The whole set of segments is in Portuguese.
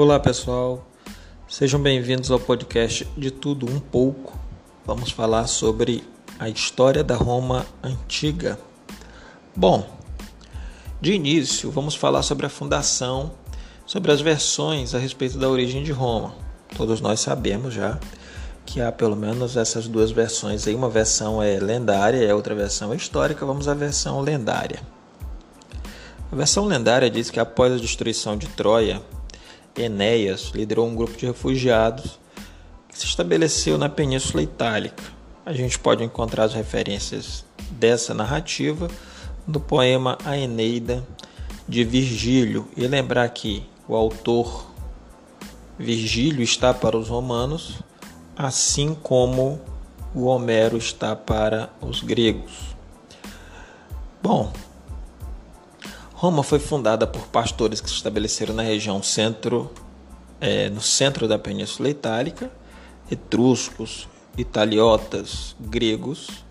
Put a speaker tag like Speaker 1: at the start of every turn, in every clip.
Speaker 1: Olá pessoal, sejam bem-vindos ao podcast de Tudo Um Pouco. Vamos falar sobre a história da Roma Antiga. Bom, de início vamos falar sobre a fundação, sobre as versões a respeito da origem de Roma. Todos nós sabemos já que há pelo menos essas duas versões aí, uma versão é lendária e a outra versão é histórica. Vamos à versão lendária. A versão lendária diz que após a destruição de Troia, Enéas liderou um grupo de refugiados que se estabeleceu na Península Itálica. A gente pode encontrar as referências dessa narrativa no poema A Eneida de Virgílio e lembrar que o autor Virgílio está para os romanos, assim como o Homero está para os gregos. Bom, Roma foi fundada por pastores que se estabeleceram na região centro, é, no centro da Península Itálica, etruscos, italiotas, gregos.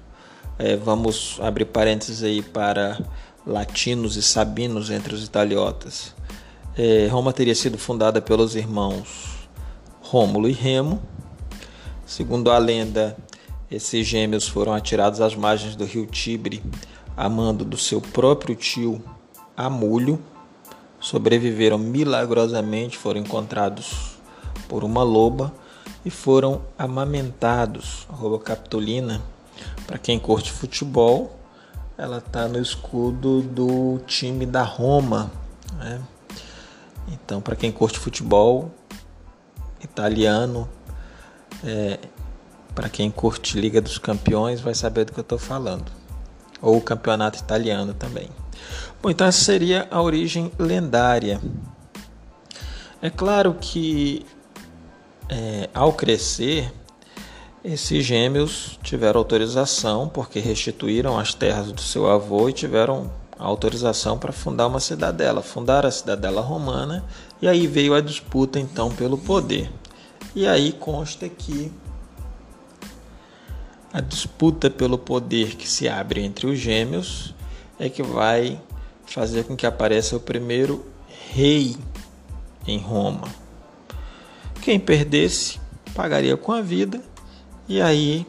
Speaker 1: É, vamos abrir parênteses aí para latinos e sabinos entre os italiotas. É, Roma teria sido fundada pelos irmãos Rômulo e Remo. Segundo a lenda, esses gêmeos foram atirados às margens do rio Tibre a mando do seu próprio tio a mulho, sobreviveram milagrosamente, foram encontrados por uma loba e foram amamentados. A capitolina, para quem curte futebol, ela está no escudo do time da Roma. Né? Então, para quem curte futebol italiano, é, para quem curte Liga dos Campeões, vai saber do que eu estou falando. Ou o campeonato italiano também. Bom, então essa seria a origem lendária. É claro que é, ao crescer, esses gêmeos tiveram autorização porque restituíram as terras do seu avô e tiveram autorização para fundar uma cidadela, fundar a cidadela romana, e aí veio a disputa então pelo poder. E aí consta que a disputa pelo poder que se abre entre os gêmeos é que vai fazer com que apareça o primeiro rei em Roma. Quem perdesse pagaria com a vida e aí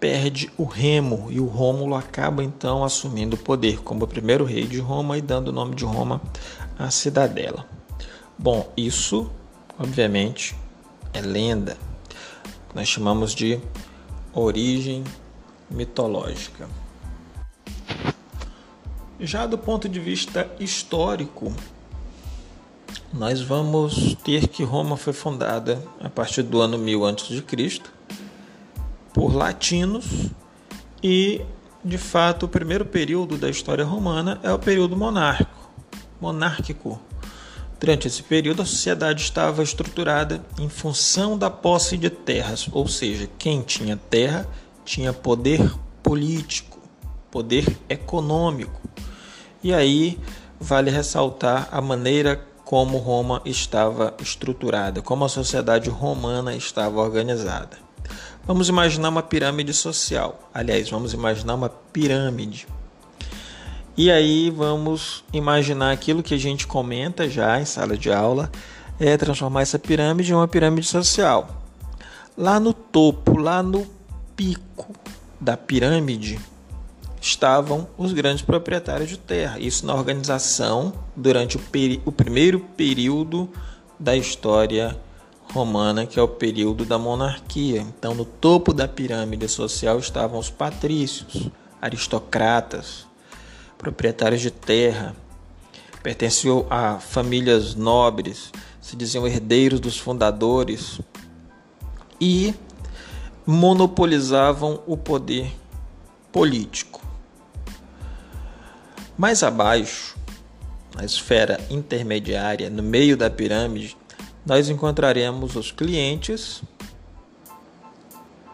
Speaker 1: perde o Remo e o Rômulo acaba então assumindo o poder como o primeiro rei de Roma e dando o nome de Roma à cidadela. Bom, isso obviamente é lenda. Nós chamamos de origem mitológica. Já do ponto de vista histórico, nós vamos ter que Roma foi fundada a partir do ano 1000 a.C. por latinos e, de fato, o primeiro período da história romana é o período monárquico. monárquico. Durante esse período, a sociedade estava estruturada em função da posse de terras, ou seja, quem tinha terra tinha poder político, poder econômico. E aí vale ressaltar a maneira como Roma estava estruturada, como a sociedade romana estava organizada. Vamos imaginar uma pirâmide social. Aliás, vamos imaginar uma pirâmide. E aí vamos imaginar aquilo que a gente comenta já em sala de aula, é transformar essa pirâmide em uma pirâmide social. Lá no topo, lá no pico da pirâmide, estavam os grandes proprietários de terra. Isso na organização durante o, o primeiro período da história romana, que é o período da monarquia. Então, no topo da pirâmide social estavam os patrícios, aristocratas, proprietários de terra, pertenciam a famílias nobres, se diziam herdeiros dos fundadores e monopolizavam o poder político. Mais abaixo, na esfera intermediária, no meio da pirâmide, nós encontraremos os clientes,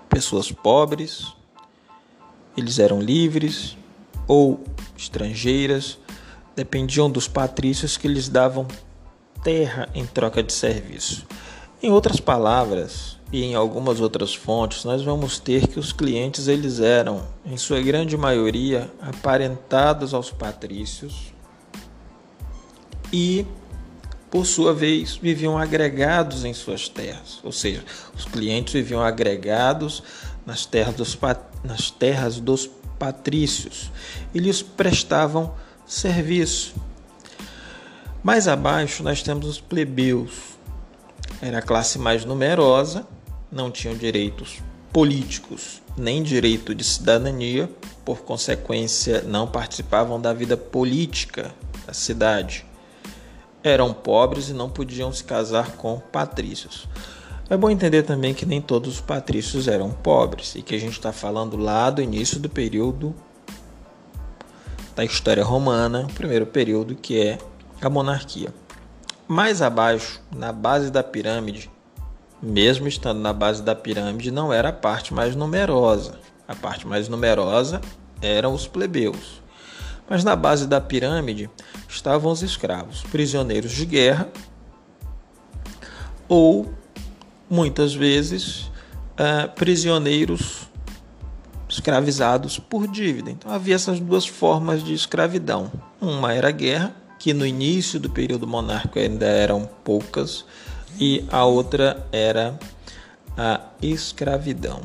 Speaker 1: pessoas pobres, eles eram livres ou estrangeiras, dependiam dos patrícios que lhes davam terra em troca de serviço. Em outras palavras, e em algumas outras fontes, nós vamos ter que os clientes eles eram, em sua grande maioria, aparentados aos patrícios e por sua vez, viviam agregados em suas terras, ou seja, os clientes viviam agregados nas terras dos, nas terras dos patrícios e lhes prestavam serviço. Mais abaixo nós temos os plebeus. Era a classe mais numerosa, não tinham direitos políticos nem direito de cidadania, por consequência, não participavam da vida política da cidade. Eram pobres e não podiam se casar com patrícios. É bom entender também que nem todos os patrícios eram pobres e que a gente está falando lá do início do período da história romana, o primeiro período que é a monarquia. Mais abaixo, na base da pirâmide, mesmo estando na base da pirâmide, não era a parte mais numerosa. A parte mais numerosa eram os plebeus. Mas na base da pirâmide estavam os escravos, prisioneiros de guerra ou, muitas vezes, uh, prisioneiros escravizados por dívida. Então havia essas duas formas de escravidão. Uma era a guerra, que no início do período monárquico ainda eram poucas, e a outra era a escravidão.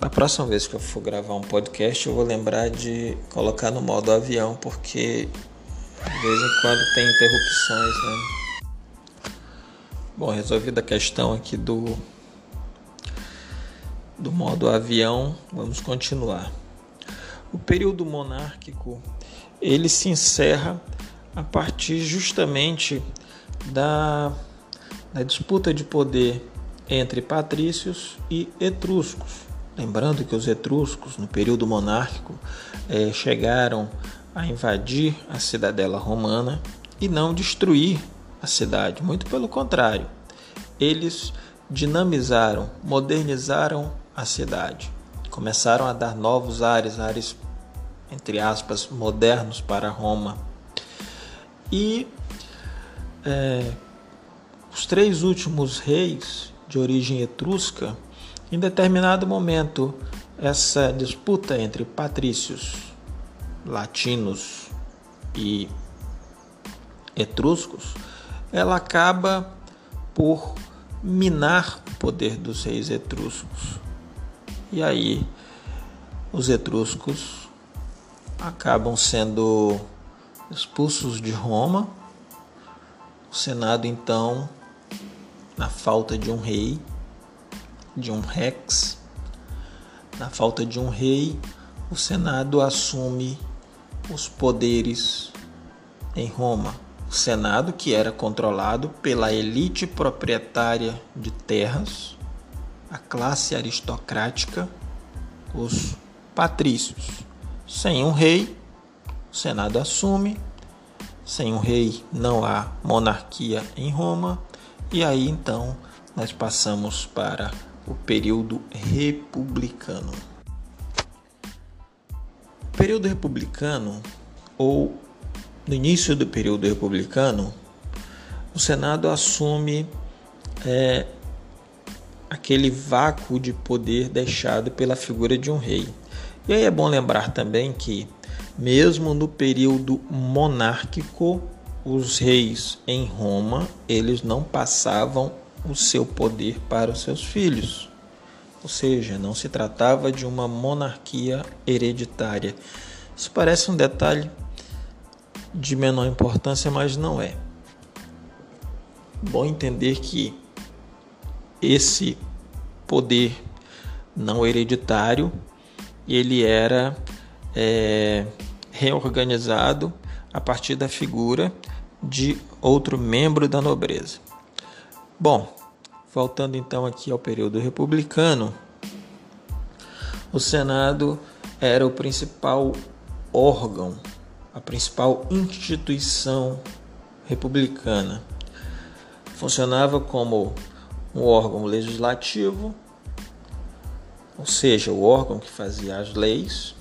Speaker 1: Na próxima vez que eu for gravar um podcast, eu vou lembrar de colocar no modo avião, porque de vez em quando tem interrupções, né? Bom, resolvida a questão aqui do do modo avião, vamos continuar. O período monárquico ele se encerra a partir justamente da, da disputa de poder entre patrícios e etruscos. Lembrando que os etruscos, no período monárquico, eh, chegaram a invadir a cidadela romana e não destruir a cidade, muito pelo contrário, eles dinamizaram, modernizaram a cidade, começaram a dar novos ares, ares entre aspas modernos para Roma. E é, os três últimos reis de origem etrusca, em determinado momento, essa disputa entre patrícios latinos e etruscos, ela acaba por minar o poder dos reis etruscos. E aí os etruscos acabam sendo expulsos de Roma o Senado, então, na falta de um rei, de um rex, na falta de um rei, o Senado assume os poderes em Roma. O Senado, que era controlado pela elite proprietária de terras, a classe aristocrática, os patrícios. Sem um rei, o Senado assume sem um rei não há monarquia em Roma, e aí então nós passamos para o período republicano. O período republicano, ou no início do período republicano, o Senado assume é, aquele vácuo de poder deixado pela figura de um rei. E aí é bom lembrar também que mesmo no período monárquico, os reis em Roma, eles não passavam o seu poder para os seus filhos. Ou seja, não se tratava de uma monarquia hereditária. Isso parece um detalhe de menor importância, mas não é. Bom entender que esse poder não hereditário ele era é, reorganizado a partir da figura de outro membro da nobreza. Bom, voltando então aqui ao período republicano, o Senado era o principal órgão, a principal instituição republicana. Funcionava como um órgão legislativo, ou seja, o órgão que fazia as leis,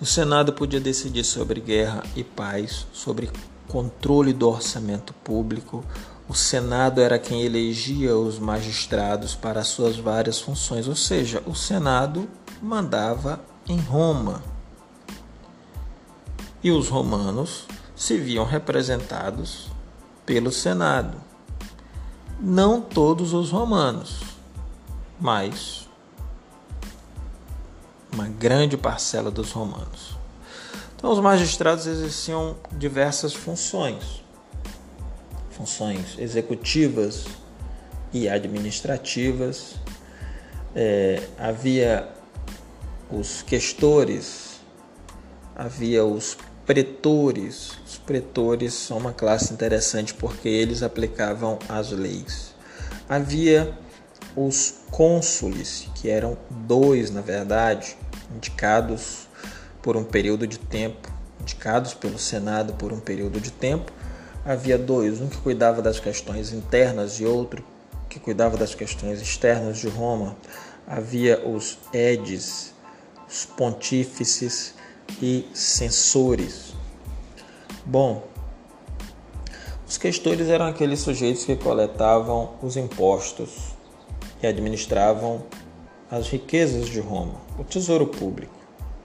Speaker 1: o Senado podia decidir sobre guerra e paz, sobre controle do orçamento público. O Senado era quem elegia os magistrados para suas várias funções, ou seja, o Senado mandava em Roma. E os romanos se viam representados pelo Senado. Não todos os romanos, mas uma grande parcela dos romanos. Então, os magistrados exerciam diversas funções, funções executivas e administrativas. É, havia os questores, havia os pretores. Os pretores são uma classe interessante porque eles aplicavam as leis. Havia os cônsules, que eram dois, na verdade, indicados por um período de tempo, indicados pelo Senado por um período de tempo. Havia dois, um que cuidava das questões internas e outro que cuidava das questões externas de Roma. Havia os edes, os pontífices e censores. Bom, os questores eram aqueles sujeitos que coletavam os impostos e administravam as riquezas de Roma, o tesouro público.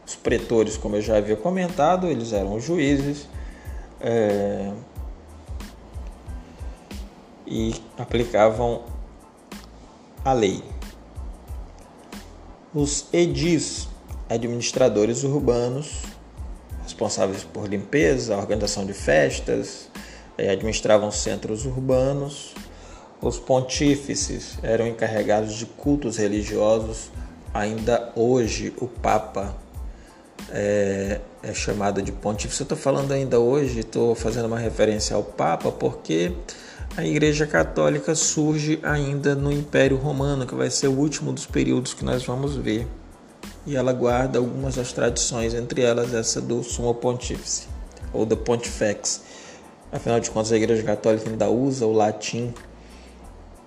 Speaker 1: Os pretores, como eu já havia comentado, eles eram os juízes é, e aplicavam a lei. Os edis administradores urbanos responsáveis por limpeza, organização de festas, eh, administravam centros urbanos. Os pontífices eram encarregados de cultos religiosos. Ainda hoje, o Papa é, é chamado de pontífice. Eu estou falando ainda hoje, estou fazendo uma referência ao Papa, porque a Igreja Católica surge ainda no Império Romano, que vai ser o último dos períodos que nós vamos ver e ela guarda algumas das tradições, entre elas essa do Sumo Pontífice, ou do Pontifex. Afinal de contas, a Igreja Católica ainda usa o latim,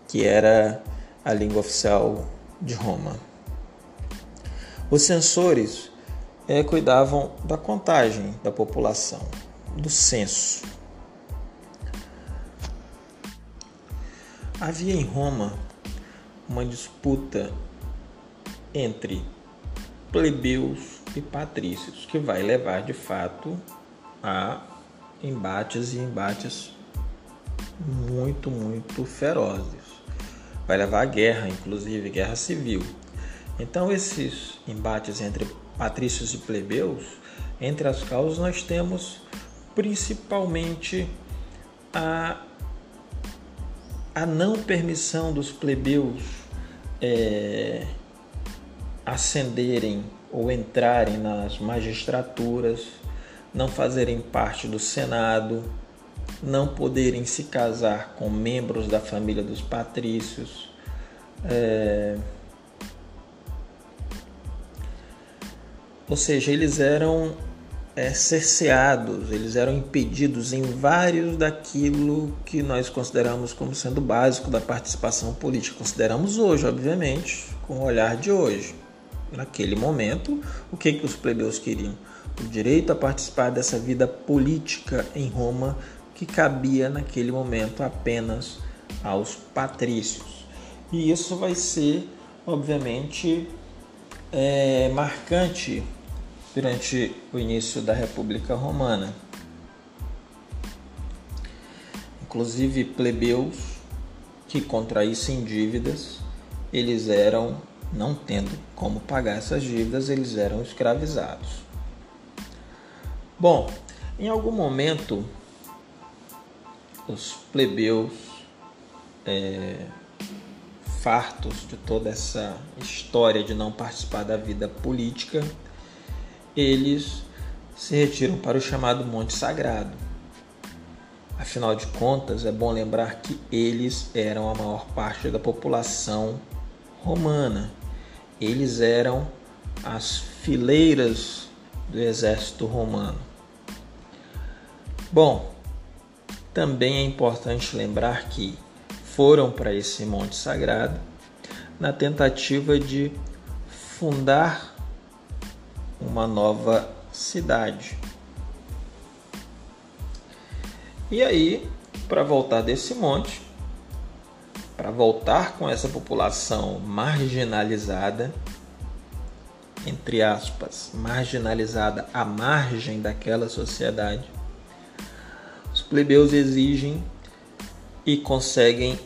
Speaker 1: que era a língua oficial de Roma. Os censores é, cuidavam da contagem da população, do censo. Havia em Roma uma disputa entre plebeus e patrícios, que vai levar de fato a embates e embates muito, muito ferozes. Vai levar a guerra, inclusive guerra civil. Então, esses embates entre patrícios e plebeus, entre as causas, nós temos principalmente a, a não permissão dos plebeus é, ascenderem ou entrarem nas magistraturas, não fazerem parte do Senado, não poderem se casar com membros da família dos patrícios. É... Ou seja, eles eram é, cerceados, eles eram impedidos em vários daquilo que nós consideramos como sendo básico da participação política. Consideramos hoje, obviamente, com o olhar de hoje naquele momento, o que, que os plebeus queriam? O direito a participar dessa vida política em Roma que cabia naquele momento apenas aos patrícios. E isso vai ser, obviamente, é, marcante durante o início da República Romana. Inclusive, plebeus que contraíssem dívidas, eles eram não tendo como pagar essas dívidas, eles eram escravizados. Bom, em algum momento, os plebeus, é, fartos de toda essa história de não participar da vida política, eles se retiram para o chamado Monte Sagrado. Afinal de contas, é bom lembrar que eles eram a maior parte da população romana eles eram as fileiras do exército romano. Bom, também é importante lembrar que foram para esse monte sagrado na tentativa de fundar uma nova cidade. E aí, para voltar desse monte, para voltar com essa população marginalizada, entre aspas, marginalizada à margem daquela sociedade, os plebeus exigem e conseguem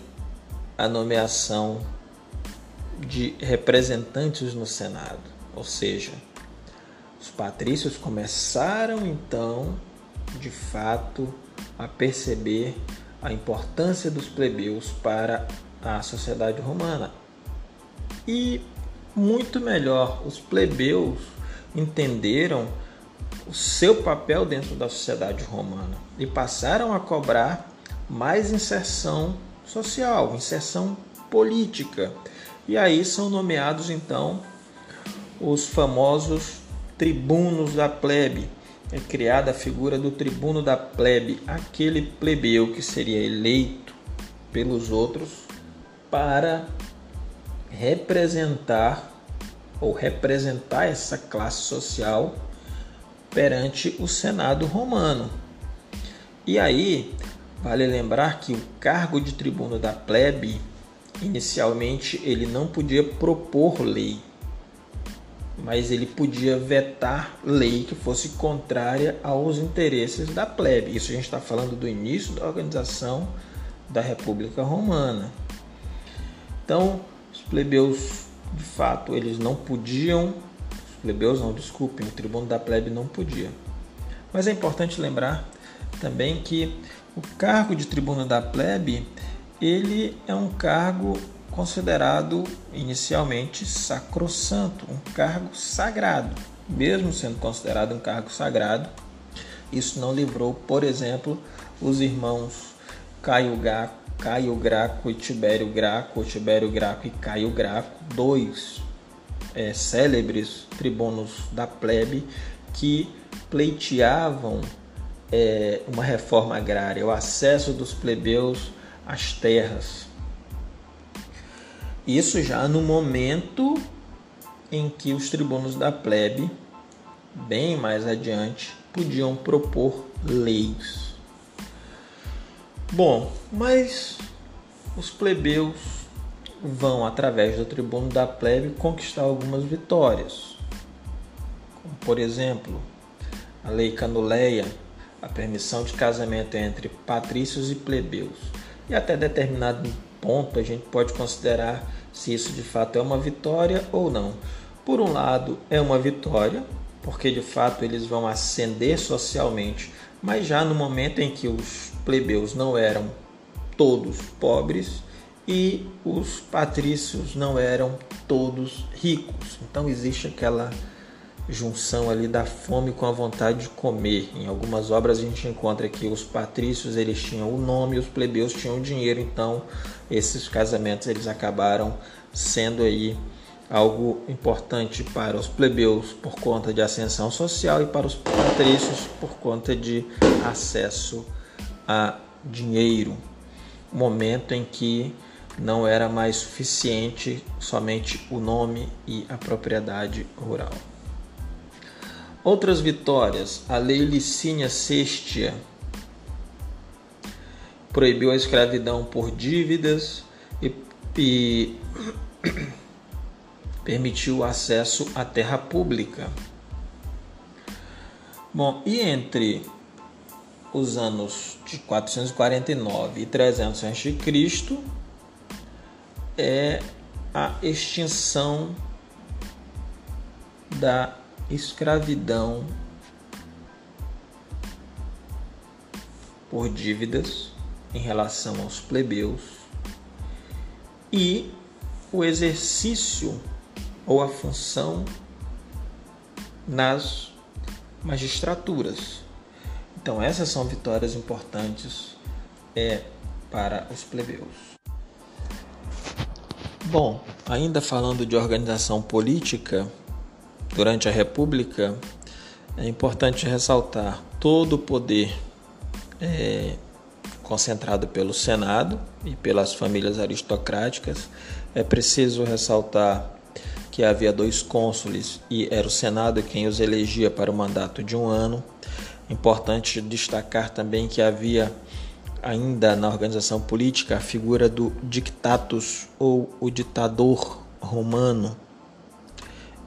Speaker 1: a nomeação de representantes no Senado. Ou seja, os patrícios começaram então, de fato, a perceber a importância dos plebeus para a sociedade romana. E muito melhor, os plebeus entenderam o seu papel dentro da sociedade romana e passaram a cobrar mais inserção social, inserção política. E aí são nomeados então os famosos tribunos da plebe. É criada a figura do tribuno da plebe, aquele plebeu que seria eleito pelos outros para representar ou representar essa classe social perante o Senado romano. E aí, vale lembrar que o cargo de tribuno da plebe, inicialmente, ele não podia propor lei, mas ele podia vetar lei que fosse contrária aos interesses da plebe. Isso a gente está falando do início da organização da República Romana. Então, os plebeus, de fato, eles não podiam plebeus não, desculpem, o tribuno da plebe não podia. Mas é importante lembrar também que o cargo de tribuno da plebe, ele é um cargo considerado inicialmente sacrossanto, um cargo sagrado. Mesmo sendo considerado um cargo sagrado, isso não livrou, por exemplo, os irmãos Caio, Gaco, Caio Graco e Tibério Graco, Tibério Graco e Caio Graco, dois é, célebres tribunos da plebe que pleiteavam é, uma reforma agrária, o acesso dos plebeus às terras. Isso já no momento em que os tribunos da plebe, bem mais adiante, podiam propor leis. Bom, mas os plebeus vão, através do tribuno da plebe, conquistar algumas vitórias. Como, por exemplo, a lei canuleia, a permissão de casamento entre patrícios e plebeus. E até determinado ponto a gente pode considerar se isso de fato é uma vitória ou não. Por um lado, é uma vitória, porque de fato eles vão ascender socialmente, mas já no momento em que os plebeus não eram todos pobres, e os patrícios não eram todos ricos. Então existe aquela junção ali da fome com a vontade de comer. Em algumas obras a gente encontra que os patrícios eles tinham o nome os plebeus tinham o dinheiro. Então esses casamentos eles acabaram sendo aí algo importante para os plebeus por conta de ascensão social e para os patrícios por conta de acesso a dinheiro. Momento em que não era mais suficiente somente o nome e a propriedade rural. Outras vitórias: a Lei Licínia Sextia proibiu a escravidão por dívidas e, e permitiu o acesso à terra pública. Bom, e entre os anos de 449 e 300 a.C., é a extinção da escravidão por dívidas em relação aos plebeus e o exercício ou a função nas magistraturas. Então essas são vitórias importantes é, para os plebeus. Bom, ainda falando de organização política, durante a República, é importante ressaltar todo o poder é, concentrado pelo Senado e pelas famílias aristocráticas. É preciso ressaltar que havia dois cônsules e era o Senado quem os elegia para o mandato de um ano. Importante destacar também que havia ainda na organização política a figura do dictatus ou o ditador romano.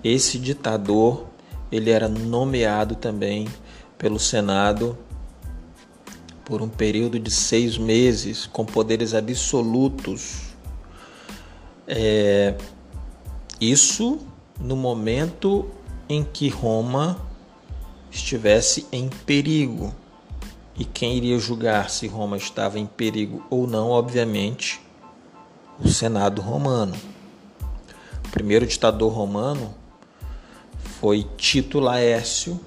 Speaker 1: Esse ditador ele era nomeado também pelo Senado por um período de seis meses com poderes absolutos. É, isso no momento em que Roma estivesse em perigo. E quem iria julgar se Roma estava em perigo ou não, obviamente, o Senado romano. O primeiro ditador romano foi Tito Laércio,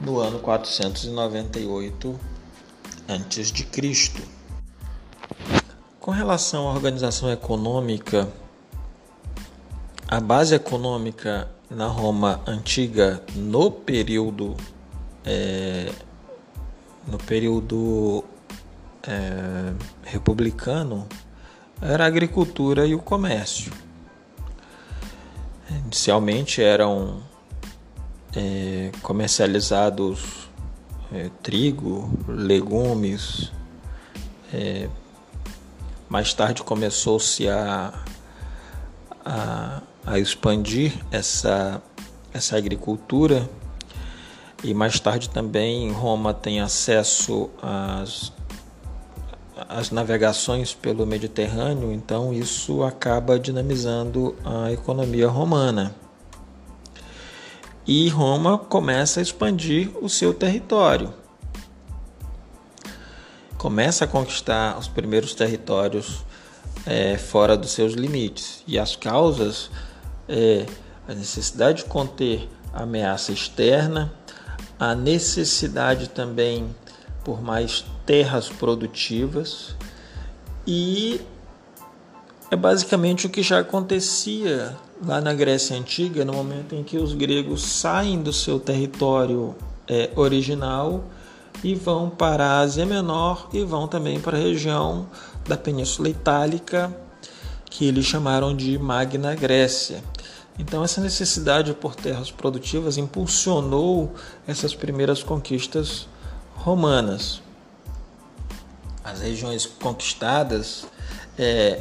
Speaker 1: no ano 498 a.C. Com relação à organização econômica, a base econômica na Roma antiga no período é, no período é, republicano era a agricultura e o comércio. Inicialmente eram é, comercializados é, trigo, legumes. É, mais tarde começou-se a, a, a expandir essa, essa agricultura e mais tarde também Roma tem acesso às, às navegações pelo Mediterrâneo, então isso acaba dinamizando a economia romana. E Roma começa a expandir o seu território. Começa a conquistar os primeiros territórios é, fora dos seus limites. E as causas é a necessidade de conter a ameaça externa, a necessidade também por mais terras produtivas e é basicamente o que já acontecia lá na Grécia Antiga, no momento em que os gregos saem do seu território é, original e vão para a Ásia Menor e vão também para a região da Península Itálica, que eles chamaram de Magna Grécia. Então, essa necessidade por terras produtivas impulsionou essas primeiras conquistas romanas. As regiões conquistadas, é,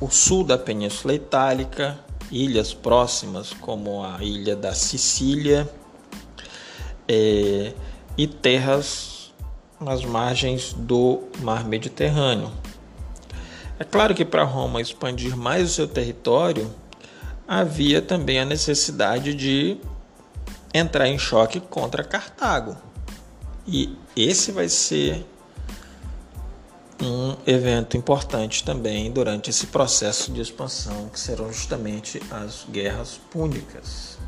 Speaker 1: o sul da Península Itálica, ilhas próximas como a ilha da Sicília é, e terras nas margens do Mar Mediterrâneo. É claro que para Roma expandir mais o seu território, havia também a necessidade de entrar em choque contra Cartago. E esse vai ser um evento importante também durante esse processo de expansão, que serão justamente as guerras púnicas.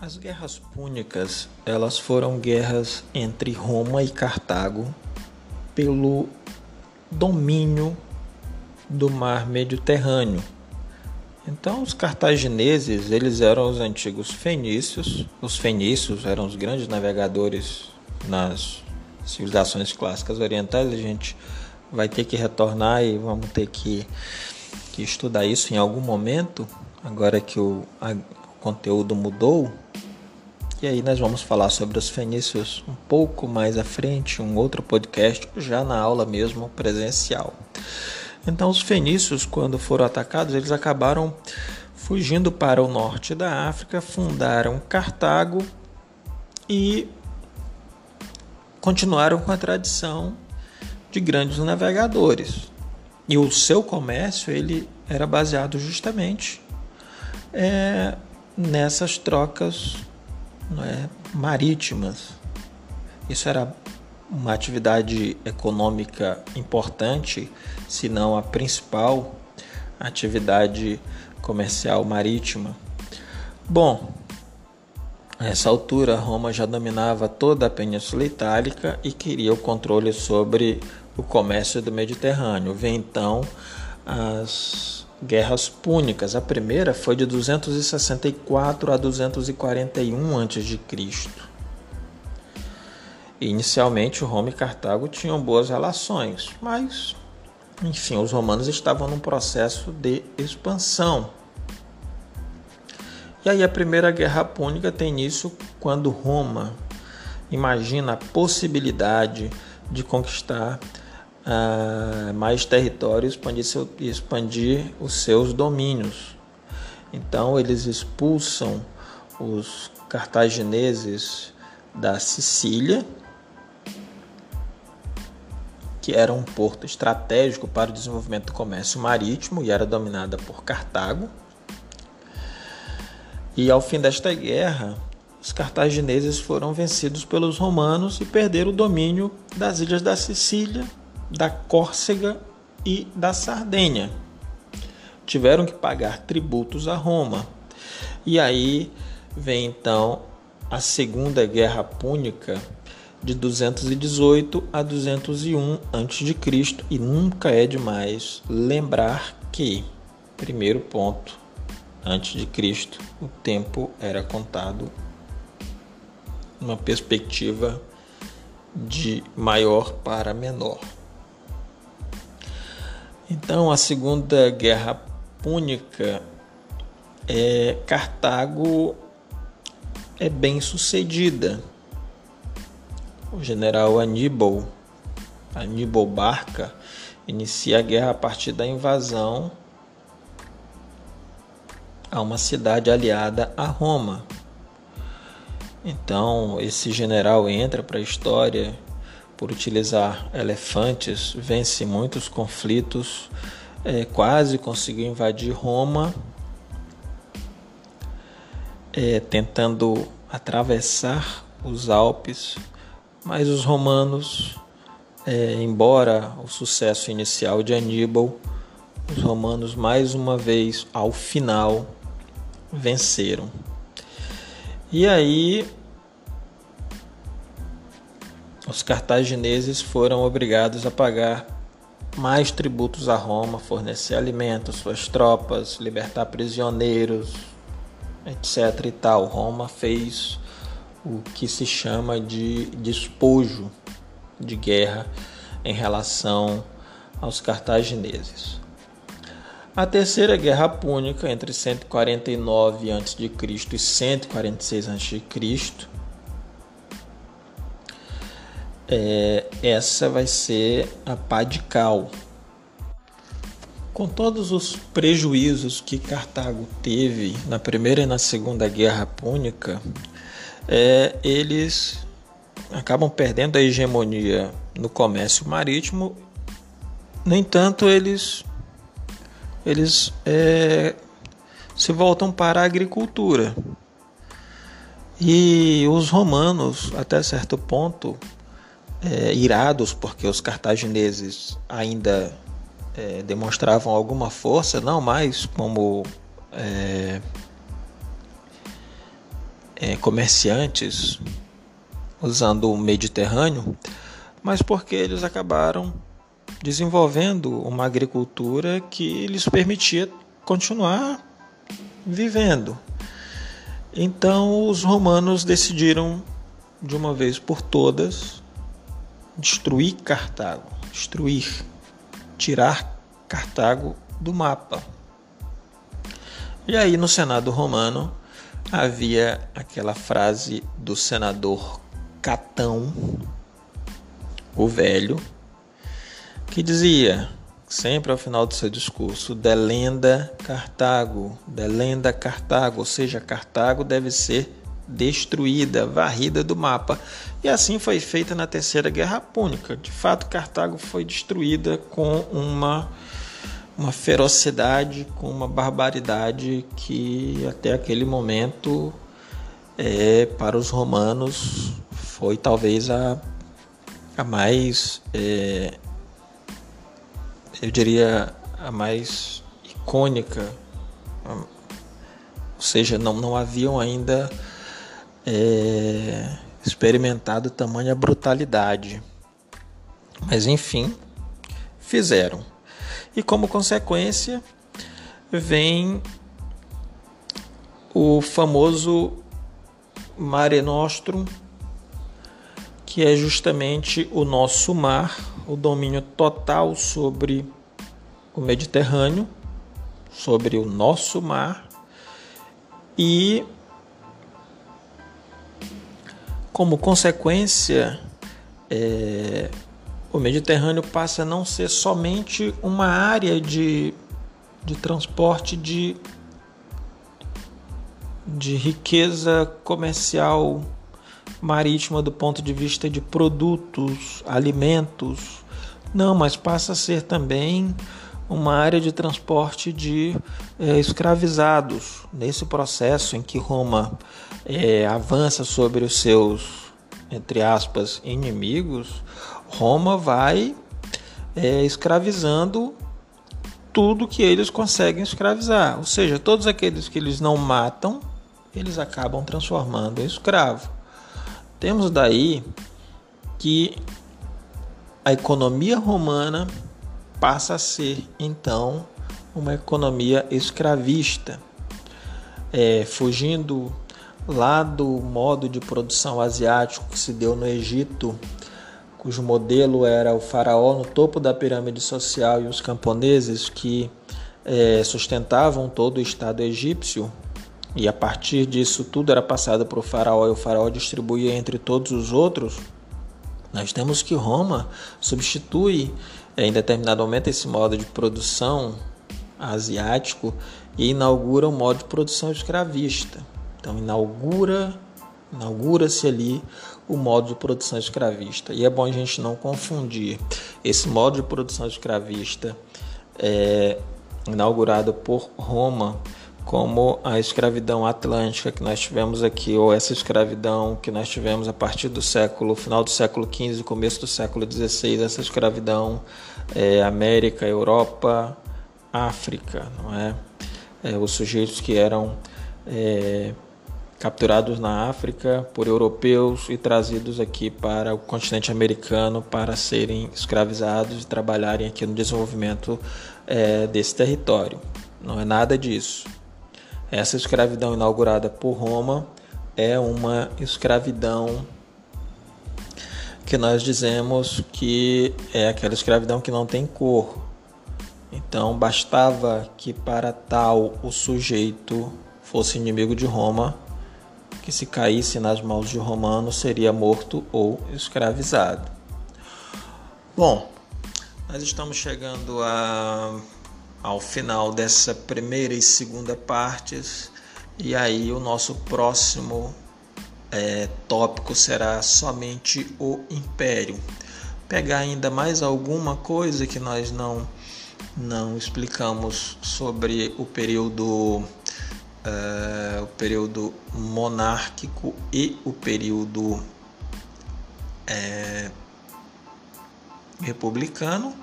Speaker 1: As guerras púnicas, elas foram guerras entre Roma e Cartago pelo domínio do mar Mediterrâneo. Então, os cartagineses, eles eram os antigos fenícios. Os fenícios eram os grandes navegadores nas civilizações clássicas orientais. A gente vai ter que retornar e vamos ter que, que estudar isso em algum momento, agora que o, a, o conteúdo mudou. E aí nós vamos falar sobre os fenícios um pouco mais à frente, um outro podcast, já na aula mesmo presencial. Então os fenícios, quando foram atacados, eles acabaram fugindo para o norte da África, fundaram Cartago e continuaram com a tradição de grandes navegadores. E o seu comércio ele era baseado justamente é, nessas trocas é, marítimas. Isso era uma atividade econômica importante, se não a principal atividade comercial marítima. Bom, a essa altura Roma já dominava toda a Península Itálica e queria o controle sobre o comércio do Mediterrâneo. Vem então as guerras púnicas. A primeira foi de 264 a 241 a.C. Inicialmente, Roma e Cartago tinham boas relações, mas, enfim, os romanos estavam num processo de expansão. E aí a primeira guerra púnica tem início quando Roma imagina a possibilidade de conquistar uh, mais território e expandir, seu, expandir os seus domínios. Então eles expulsam os cartagineses da Sicília, que era um porto estratégico para o desenvolvimento do comércio marítimo e era dominada por Cartago. E ao fim desta guerra, os cartagineses foram vencidos pelos romanos e perderam o domínio das ilhas da Sicília, da Córcega e da Sardenha. Tiveram que pagar tributos a Roma. E aí vem então a Segunda Guerra Púnica de 218 a 201 a.C. e nunca é demais lembrar que primeiro ponto antes de Cristo, o tempo era contado numa perspectiva de maior para menor. Então, a Segunda Guerra Púnica, é, Cartago é bem sucedida. O general Aníbal, Aníbal Barca, inicia a guerra a partir da invasão a uma cidade aliada a Roma. Então, esse general entra para a história por utilizar elefantes, vence muitos conflitos, é, quase conseguiu invadir Roma, é, tentando atravessar os Alpes, mas os romanos, é, embora o sucesso inicial de Aníbal, os romanos mais uma vez ao final venceram. E aí os cartagineses foram obrigados a pagar mais tributos a Roma, fornecer alimentos, suas tropas, libertar prisioneiros, etc. e tal. Roma fez o que se chama de despojo de guerra em relação aos cartagineses. A terceira guerra púnica entre 149 a.C. e 146 a.C. É, essa vai ser a pá de cal. Com todos os prejuízos que Cartago teve na primeira e na segunda guerra púnica, é, eles acabam perdendo a hegemonia no comércio marítimo. No entanto, eles eles é, se voltam para a agricultura. E os romanos, até certo ponto, é, irados porque os cartagineses ainda é, demonstravam alguma força, não mais como é, é comerciantes usando o Mediterrâneo, mas porque eles acabaram desenvolvendo uma agricultura que lhes permitia continuar vivendo. Então os romanos decidiram de uma vez por todas destruir Cartago, destruir, tirar Cartago do mapa. E aí no Senado romano havia aquela frase do senador Catão, o velho, que dizia, sempre ao final do seu discurso, delenda Cartago, delenda Cartago, ou seja, Cartago deve ser destruída, varrida do mapa. E assim foi feita na Terceira Guerra Púnica. De fato, Cartago foi destruída com uma uma ferocidade, com uma barbaridade que até aquele momento é, para os romanos foi talvez a, a mais é, eu diria, a mais icônica, ou seja, não, não haviam ainda é, experimentado tamanha brutalidade. Mas enfim, fizeram. E como consequência, vem o famoso Mare Nostrum, que é justamente o nosso mar o domínio total sobre o Mediterrâneo, sobre o nosso mar e, como consequência, é, o Mediterrâneo passa a não ser somente uma área de, de transporte de, de riqueza comercial marítima do ponto de vista de produtos, alimentos. Não, mas passa a ser também uma área de transporte de é, escravizados. Nesse processo em que Roma é, avança sobre os seus, entre aspas, inimigos, Roma vai é, escravizando tudo que eles conseguem escravizar. Ou seja, todos aqueles que eles não matam, eles acabam transformando em escravo. Temos daí que a economia romana passa a ser então uma economia escravista, é, fugindo lá do modo de produção asiático que se deu no Egito, cujo modelo era o faraó no topo da pirâmide social e os camponeses que é, sustentavam todo o Estado egípcio. E a partir disso tudo era passado para o faraó e o faraó distribuía entre todos os outros. Nós temos que Roma substitui em determinado momento esse modo de produção asiático e inaugura um modo de produção escravista. Então inaugura inaugura-se ali o modo de produção escravista. E é bom a gente não confundir esse modo de produção escravista é, inaugurado por Roma como a escravidão atlântica que nós tivemos aqui, ou essa escravidão que nós tivemos a partir do século, final do século XV, começo do século XVI, essa escravidão é, América, Europa, África, não é? é os sujeitos que eram é, capturados na África por europeus e trazidos aqui para o continente americano para serem escravizados e trabalharem aqui no desenvolvimento é, desse território. Não é nada disso. Essa escravidão inaugurada por Roma é uma escravidão que nós dizemos que é aquela escravidão que não tem cor. Então bastava que para tal o sujeito fosse inimigo de Roma, que se caísse nas mãos de romano seria morto ou escravizado. Bom, nós estamos chegando a ao final dessa primeira e segunda partes. E aí o nosso próximo é, tópico será somente o império. Pegar ainda mais alguma coisa que nós não não explicamos sobre o período é, o período monárquico e o período é, republicano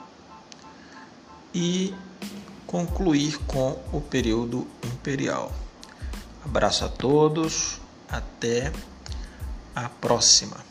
Speaker 1: e concluir com o período imperial. Abraço a todos, até a próxima.